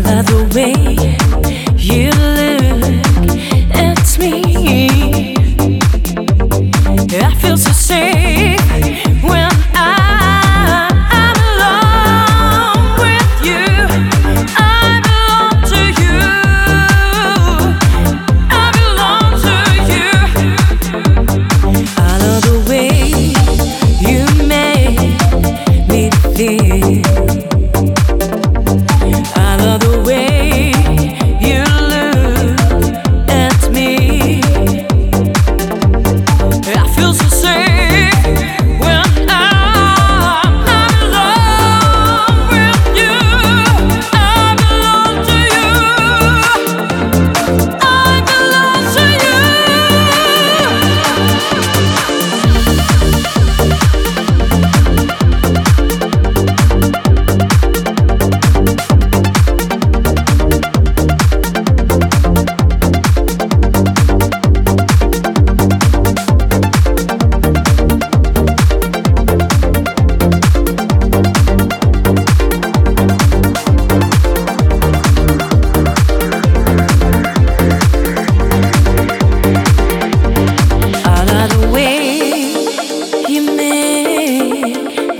nada do.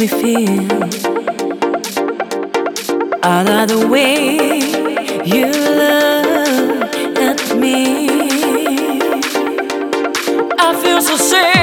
we feel. I love the way you look at me. I feel so safe.